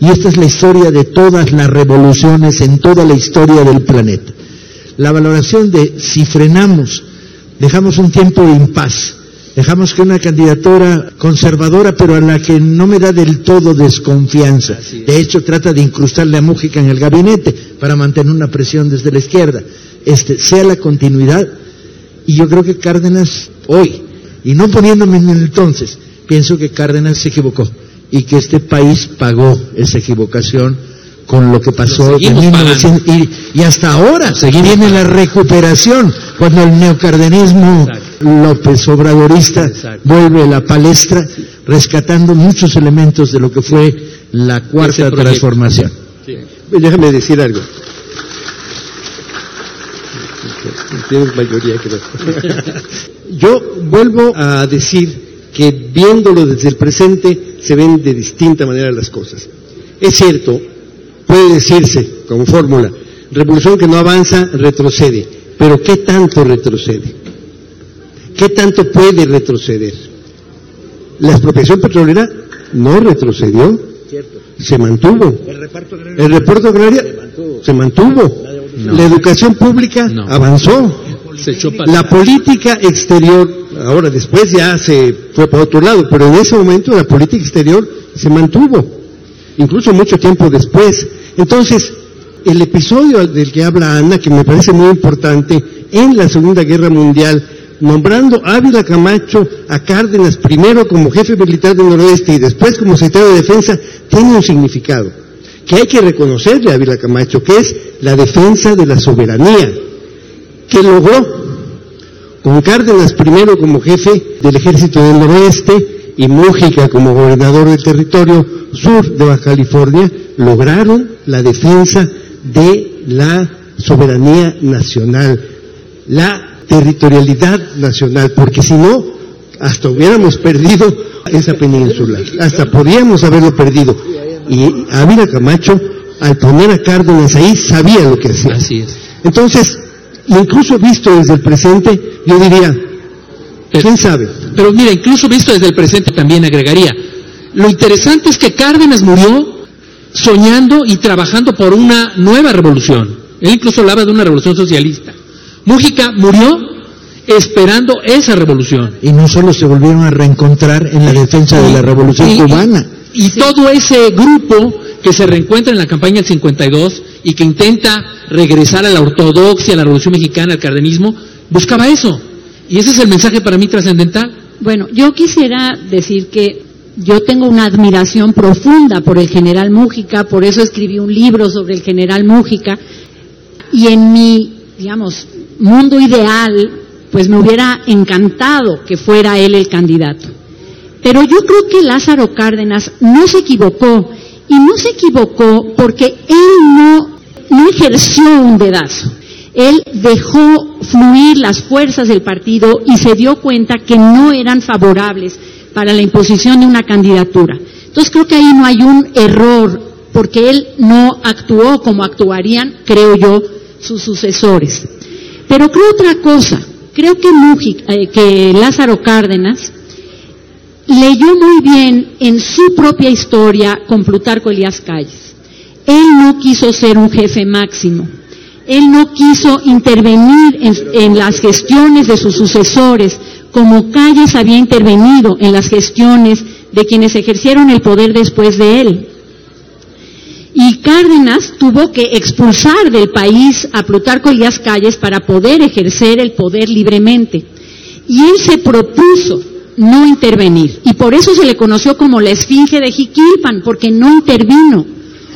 Y esta es la historia de todas las revoluciones en toda la historia del planeta. La valoración de si frenamos dejamos un tiempo de impas. Dejamos que una candidatura conservadora, pero a la que no me da del todo desconfianza. De hecho, trata de incrustarle a Mújica en el gabinete para mantener una presión desde la izquierda. Este, sea la continuidad. Y yo creo que Cárdenas, hoy, y no poniéndome en el entonces, pienso que Cárdenas se equivocó y que este país pagó esa equivocación con lo que pasó Seguimos en 1900 y, y hasta ahora viene la recuperación cuando el neocardenismo López Obradorista Exacto. vuelve a la palestra rescatando muchos elementos de lo que fue la cuarta transformación. Déjame decir algo. Tienes mayoría, creo. Yo vuelvo a decir que viéndolo desde el presente se ven de distinta manera las cosas. Es cierto, puede decirse como fórmula, revolución que no avanza retrocede, pero ¿qué tanto retrocede? ¿Qué tanto puede retroceder? La expropiación petrolera no retrocedió, se mantuvo. El reparto agrario se mantuvo. La educación pública No. avanzó. La política exterior, ahora después ya se fue por otro lado, pero en ese momento la política exterior se mantuvo, incluso mucho tiempo después. Entonces, el episodio del que habla Ana, que me parece muy importante, en la Segunda Guerra Mundial, nombrando a Ávila Camacho a Cárdenas primero como jefe militar del noroeste y después como secretario de defensa, tiene un significado que hay que reconocerle a Ávila Camacho, que es la defensa de la soberanía, que logró con Cárdenas primero como jefe del ejército del noroeste y Mújica como gobernador del territorio sur de Baja California, lograron la defensa de la soberanía nacional, la territorialidad nacional, porque si no, hasta hubiéramos perdido esa península, hasta podíamos haberlo perdido. Y Ávila Camacho, al poner a Cárdenas ahí, sabía lo que hacía. Así es. Entonces, incluso visto desde el presente, yo diría, ¿quién sabe? Pero mira, incluso visto desde el presente también agregaría, lo interesante es que Cárdenas murió soñando y trabajando por una nueva revolución. Él incluso hablaba de una revolución socialista. Mújica murió esperando esa revolución. Y no solo se volvieron a reencontrar en la defensa de la revolución Y- cubana. Y todo ese grupo que se reencuentra en la campaña del 52 y que intenta regresar a la ortodoxia, a la revolución mexicana, al cardenismo, buscaba eso. Y ese es el mensaje para mí trascendental. Bueno, yo quisiera decir que yo tengo una admiración profunda por el general Mújica, por eso escribí un libro sobre el general Mújica, y en mi, digamos, mundo ideal, pues me hubiera encantado que fuera él el candidato. Pero yo creo que Lázaro Cárdenas no se equivocó, y no se equivocó porque él no, ejerció un dedazo. Él dejó fluir las fuerzas del partido y se dio cuenta que no eran favorables para la imposición de una candidatura. Entonces creo que ahí no hay un error, porque él no actuó como actuarían, creo yo, sus sucesores. Pero creo otra cosa, creo que, eh, que Lázaro Cárdenas leyó muy bien en su propia historia con Plutarco Elías Calles. Él no quiso ser un jefe máximo. Él no quiso intervenir en, las gestiones de sus sucesores, como Calles había intervenido en las gestiones de quienes ejercieron el poder después de él. Y Cárdenas tuvo que expulsar del país a Plutarco Elías Calles para poder ejercer el poder libremente. Y él se propuso no intervenir. Y por eso se le conoció como la esfinge de Jiquilpan, porque no intervino.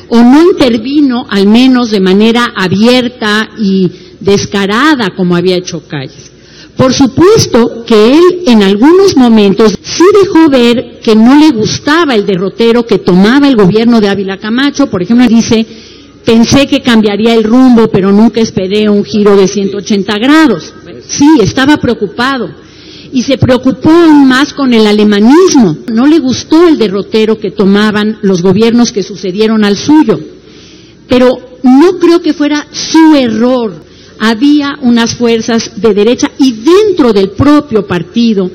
O no intervino al menos de manera abierta y descarada como había hecho Calles. Por supuesto que él en algunos momentos sí dejó ver que no le gustaba el derrotero que tomaba el gobierno de Ávila Camacho. Por ejemplo, dice, pensé que cambiaría el rumbo, pero nunca esperé un giro de 180 grados. Sí, estaba preocupado. Y se preocupó aún más con el alemanismo. No le gustó el derrotero que tomaban los gobiernos que sucedieron al suyo. Pero no creo que fuera su error había unas fuerzas de derecha y dentro del propio partido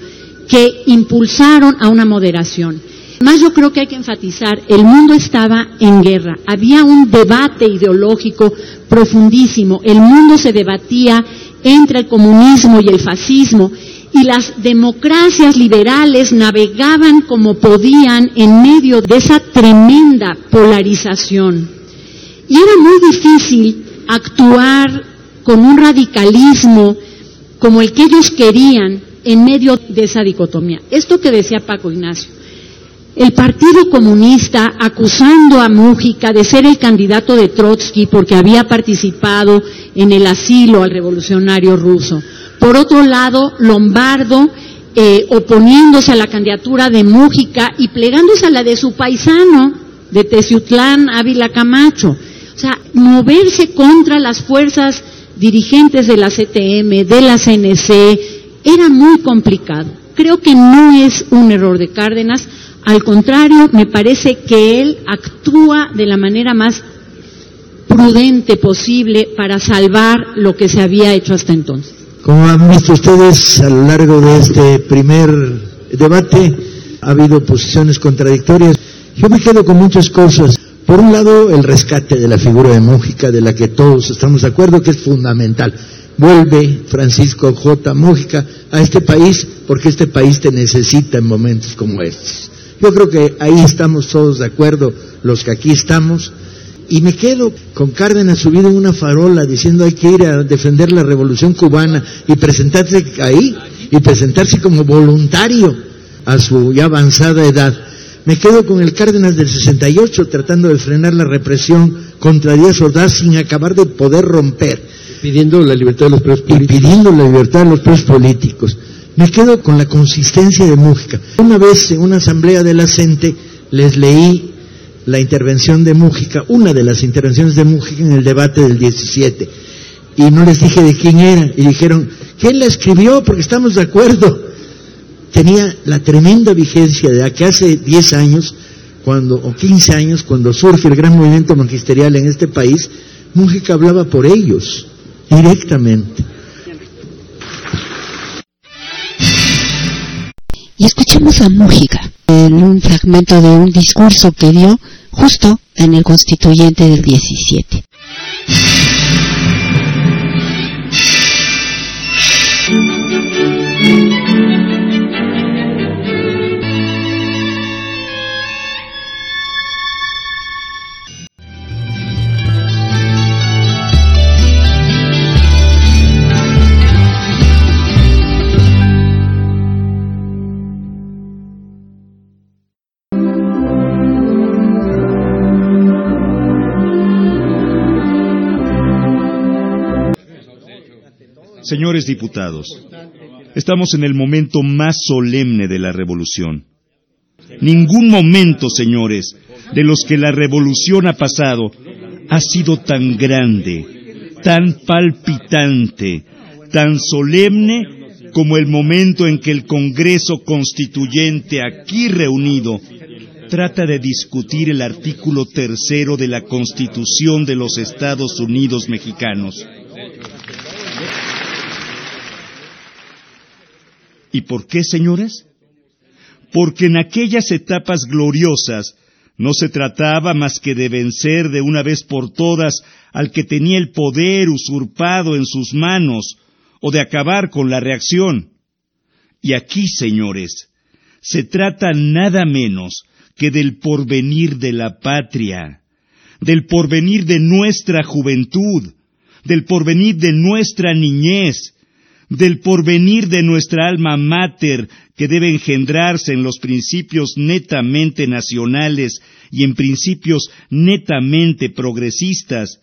que impulsaron a una moderación. Más yo creo que hay que enfatizar, el mundo estaba en guerra, había un debate ideológico profundísimo, el mundo se debatía entre el comunismo y el fascismo, y las democracias liberales navegaban como podían en medio de esa tremenda polarización. Y era muy difícil actuar con un radicalismo como el que ellos querían en medio de esa dicotomía. Esto que decía Paco Ignacio. El Partido Comunista acusando a Mújica de ser el candidato de Trotsky porque había participado en el asilo al revolucionario ruso. Por otro lado, Lombardo eh, oponiéndose a la candidatura de Mújica y plegándose a la de su paisano, de Teciutlán Ávila Camacho. O sea, moverse contra las fuerzas dirigentes de la CTM, de la CNC, era muy complicado. Creo que no es un error de Cárdenas, al contrario, me parece que él actúa de la manera más prudente posible para salvar lo que se había hecho hasta entonces. Como han visto ustedes a lo largo de este primer debate, ha habido posiciones contradictorias. Yo me quedo con muchas cosas. Por un lado, el rescate de la figura de Mújica, de la que todos estamos de acuerdo que es fundamental. Vuelve Francisco J. Mújica a este país porque este país te necesita en momentos como estos. Yo creo que ahí estamos todos de acuerdo, los que aquí estamos. Y me quedo con Cárdenas subido en una farola diciendo hay que ir a defender la revolución cubana y presentarse ahí y presentarse como voluntario a su ya avanzada edad. Me quedo con el Cárdenas del 68 tratando de frenar la represión contra Díaz Ordaz sin acabar de poder romper. Pidiendo la libertad de los presos políticos. Y pidiendo la libertad de los presos políticos. Me quedo con la consistencia de Mújica. Una vez en una asamblea de la CENTE les leí la intervención de Mújica, una de las intervenciones de Mújica en el debate del 17. Y no les dije de quién era. Y dijeron, ¿quién la escribió? Porque estamos de acuerdo tenía la tremenda vigencia de que hace 10 años, cuando, o 15 años, cuando surge el gran movimiento magisterial en este país, Mújica hablaba por ellos, directamente. Escuchemos a Mújica en un fragmento de un discurso que dio justo en el constituyente del 17. Señores diputados, estamos en el momento más solemne de la revolución. Ningún momento, señores, de los que la revolución ha pasado ha sido tan grande, tan palpitante, tan solemne como el momento en que el Congreso Constituyente aquí reunido trata de discutir el artículo tercero de la Constitución de los Estados Unidos mexicanos. ¿Y por qué, señores? Porque en aquellas etapas gloriosas no se trataba más que de vencer de una vez por todas al que tenía el poder usurpado en sus manos, o de acabar con la reacción. Y aquí, señores, se trata nada menos que del porvenir de la patria, del porvenir de nuestra juventud, del porvenir de nuestra niñez, del porvenir de nuestra alma mater que debe engendrarse en los principios netamente nacionales y en principios netamente progresistas.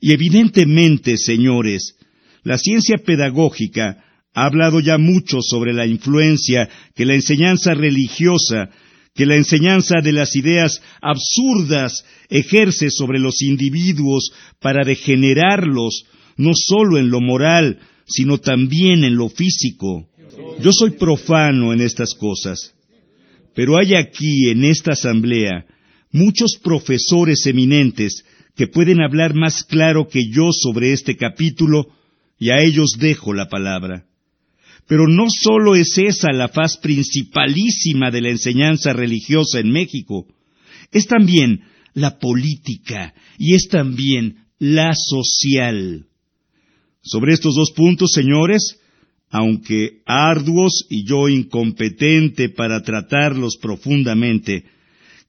Y evidentemente, señores, la ciencia pedagógica ha hablado ya mucho sobre la influencia que la enseñanza religiosa, que la enseñanza de las ideas absurdas ejerce sobre los individuos para degenerarlos, no sólo en lo moral, sino también en lo físico. Yo soy profano en estas cosas, pero hay aquí, en esta asamblea, muchos profesores eminentes que pueden hablar más claro que yo sobre este capítulo, y a ellos dejo la palabra. Pero no sólo es esa la faz principalísima de la enseñanza religiosa en México, es también la política y es también la social. Sobre estos dos puntos, señores, aunque arduos y yo incompetente para tratarlos profundamente,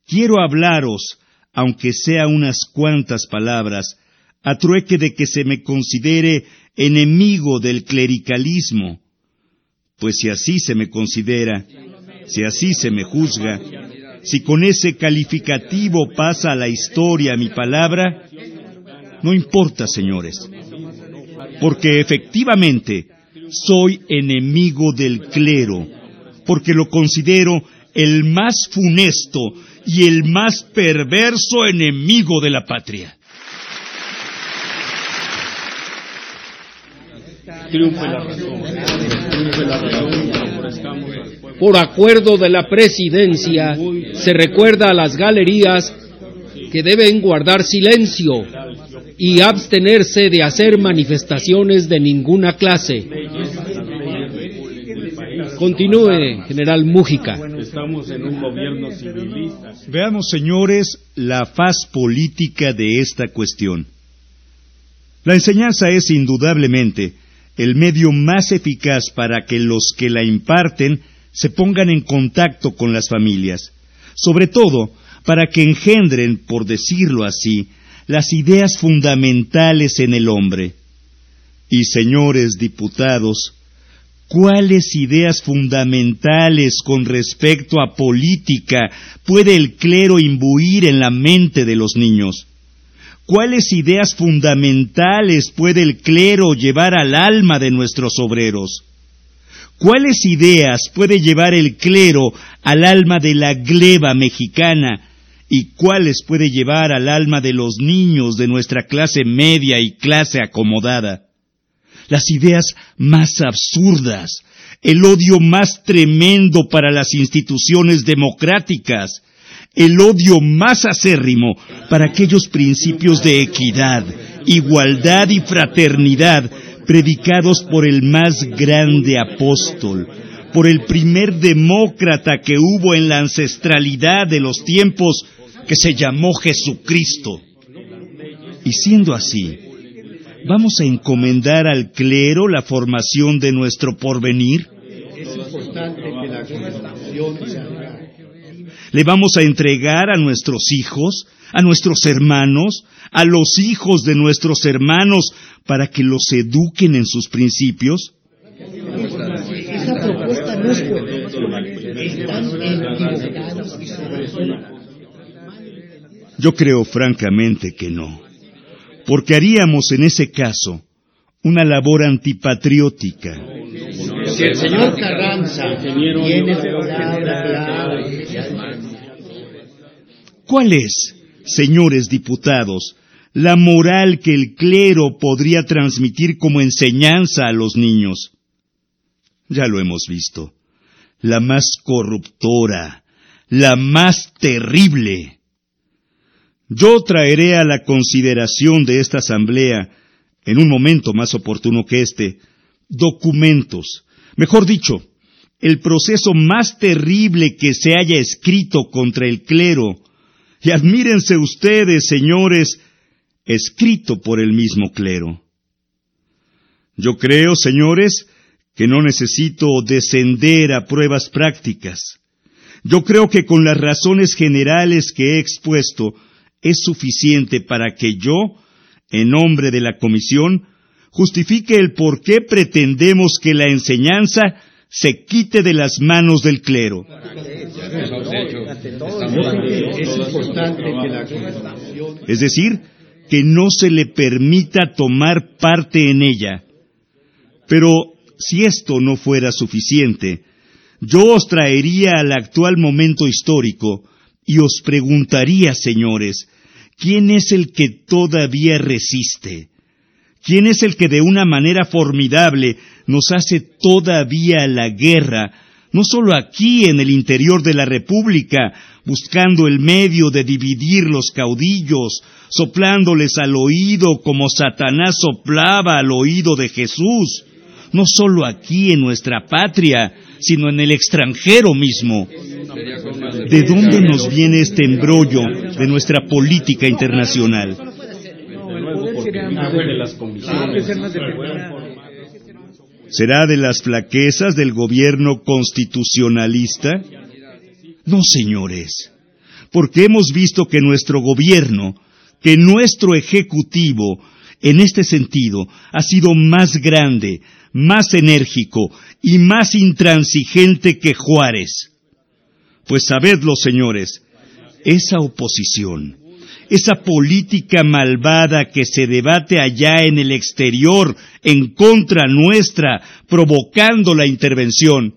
quiero hablaros, aunque sea unas cuantas palabras, a trueque de que se me considere enemigo del clericalismo, pues si así se me considera, si así se me juzga, si con ese calificativo pasa a la historia mi palabra, no importa, señores, porque efectivamente soy enemigo del clero, porque lo considero el más funesto y el más perverso enemigo de la patria. Por acuerdo de la presidencia, se recuerda a las galerías que deben guardar silencio y abstenerse de hacer manifestaciones de ninguna clase. Continúe, general Mújica. Estamos en un gobierno civilista. Veamos, señores, la faz política de esta cuestión. La enseñanza es indudablemente el medio más eficaz para que los que la imparten se pongan en contacto con las familias, sobre todo para que engendren, por decirlo así, las ideas fundamentales en el hombre. Y señores diputados, ¿cuáles ideas fundamentales con respecto a política puede el clero imbuir en la mente de los niños? ¿Cuáles ideas fundamentales puede el clero llevar al alma de nuestros obreros? ¿Cuáles ideas puede llevar el clero al alma de la gleba mexicana? ¿Y cuáles puede llevar al alma de los niños de nuestra clase media y clase acomodada? Las ideas más absurdas, el odio más tremendo para las instituciones democráticas, el odio más acérrimo para aquellos principios de equidad, igualdad y fraternidad predicados por el más grande apóstol, por el primer demócrata que hubo en la ancestralidad de los tiempos que se llamó Jesucristo. Y siendo así, ¿vamos a encomendar al clero la formación de nuestro porvenir? Es le vamos a entregar a nuestros hijos, a nuestros hermanos, a los hijos de nuestros hermanos, para que los eduquen en sus principios? Yo creo francamente que no, porque haríamos en ese caso una labor antipatriótica. Si el señor Carranza tiene ¿Cuál es, señores diputados, la moral que el clero podría transmitir como enseñanza a los niños? Ya lo hemos visto. La más corruptora, la más terrible. Yo traeré a la consideración de esta asamblea, en un momento más oportuno que este, documentos, mejor dicho, el proceso más terrible que se haya escrito contra el clero, y admírense ustedes, señores, escrito por el mismo clero. Yo creo, señores, que no necesito descender a pruebas prácticas. Yo creo que con las razones generales que he expuesto es suficiente para que yo, en nombre de la Comisión, justifique el por qué pretendemos que la enseñanza se quite de las manos del clero. Es decir, que no se le permita tomar parte en ella. Pero si esto no fuera suficiente, yo os traería al actual momento histórico y os preguntaría, señores, ¿quién es el que todavía resiste? ¿Quién es el que de una manera formidable nos hace todavía la guerra, no solo aquí en el interior de la República, buscando el medio de dividir los caudillos, soplándoles al oído como Satanás soplaba al oído de Jesús, no solo aquí en nuestra patria, sino en el extranjero mismo. ¿De dónde nos viene este embrollo de nuestra política internacional? ¿Será de las flaquezas del gobierno constitucionalista? No, señores, porque hemos visto que nuestro gobierno, que nuestro ejecutivo, en este sentido, ha sido más grande, más enérgico y más intransigente que Juárez. Pues sabedlo, señores, esa oposición, esa política malvada que se debate allá en el exterior en contra nuestra, provocando la intervención,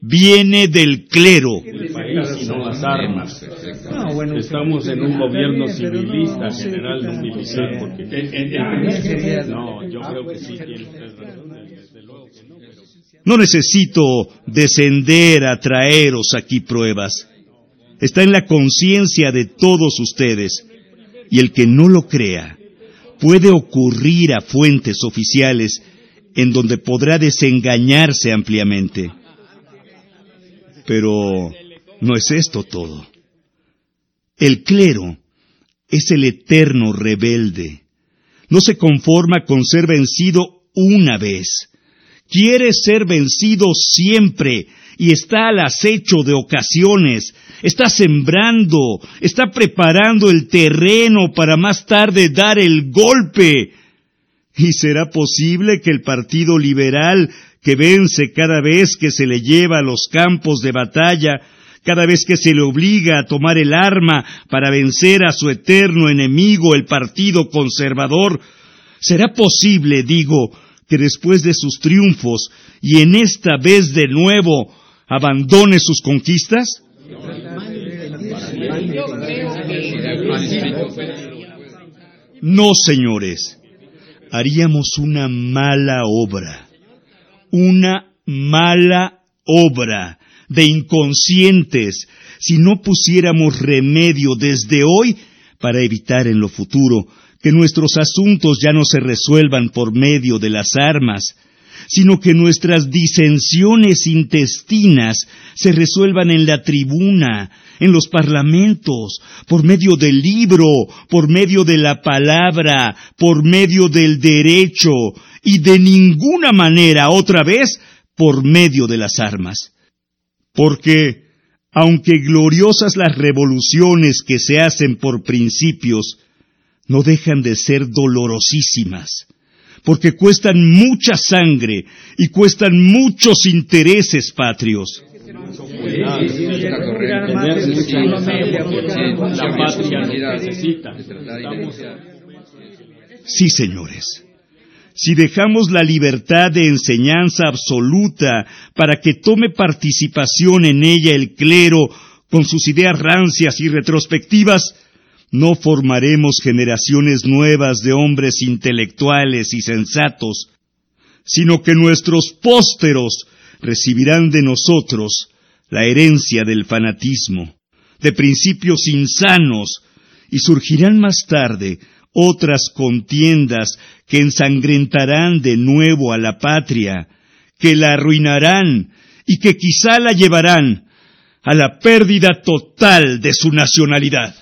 viene del clero. El país y no las armas. Estamos en un gobierno civilista, general, no militar, porque... No, yo creo que sí tiene razón, desde luego que no, No necesito descender a traeros aquí pruebas. Está en la conciencia de todos ustedes. Y el que no lo crea puede ocurrir a fuentes oficiales en donde podrá desengañarse ampliamente. Pero no es esto todo. El clero es el eterno rebelde. No se conforma con ser vencido una vez. Quiere ser vencido siempre y está al acecho de ocasiones. Está sembrando, está preparando el terreno para más tarde dar el golpe. ¿Y será posible que el Partido Liberal que vence cada vez que se le lleva a los campos de batalla, cada vez que se le obliga a tomar el arma para vencer a su eterno enemigo, el Partido Conservador, ¿será posible, digo, que después de sus triunfos y en esta vez de nuevo abandone sus conquistas? No, señores, haríamos una mala obra una mala obra de inconscientes si no pusiéramos remedio desde hoy para evitar en lo futuro que nuestros asuntos ya no se resuelvan por medio de las armas, sino que nuestras disensiones intestinas se resuelvan en la tribuna, en los parlamentos, por medio del libro, por medio de la palabra, por medio del derecho, y de ninguna manera otra vez por medio de las armas. Porque, aunque gloriosas las revoluciones que se hacen por principios, no dejan de ser dolorosísimas, porque cuestan mucha sangre y cuestan muchos intereses patrios. Sí, señores si dejamos la libertad de enseñanza absoluta para que tome participación en ella el clero con sus ideas rancias y retrospectivas, no formaremos generaciones nuevas de hombres intelectuales y sensatos, sino que nuestros pósteros recibirán de nosotros la herencia del fanatismo, de principios insanos, y surgirán más tarde otras contiendas que ensangrentarán de nuevo a la patria, que la arruinarán y que quizá la llevarán a la pérdida total de su nacionalidad.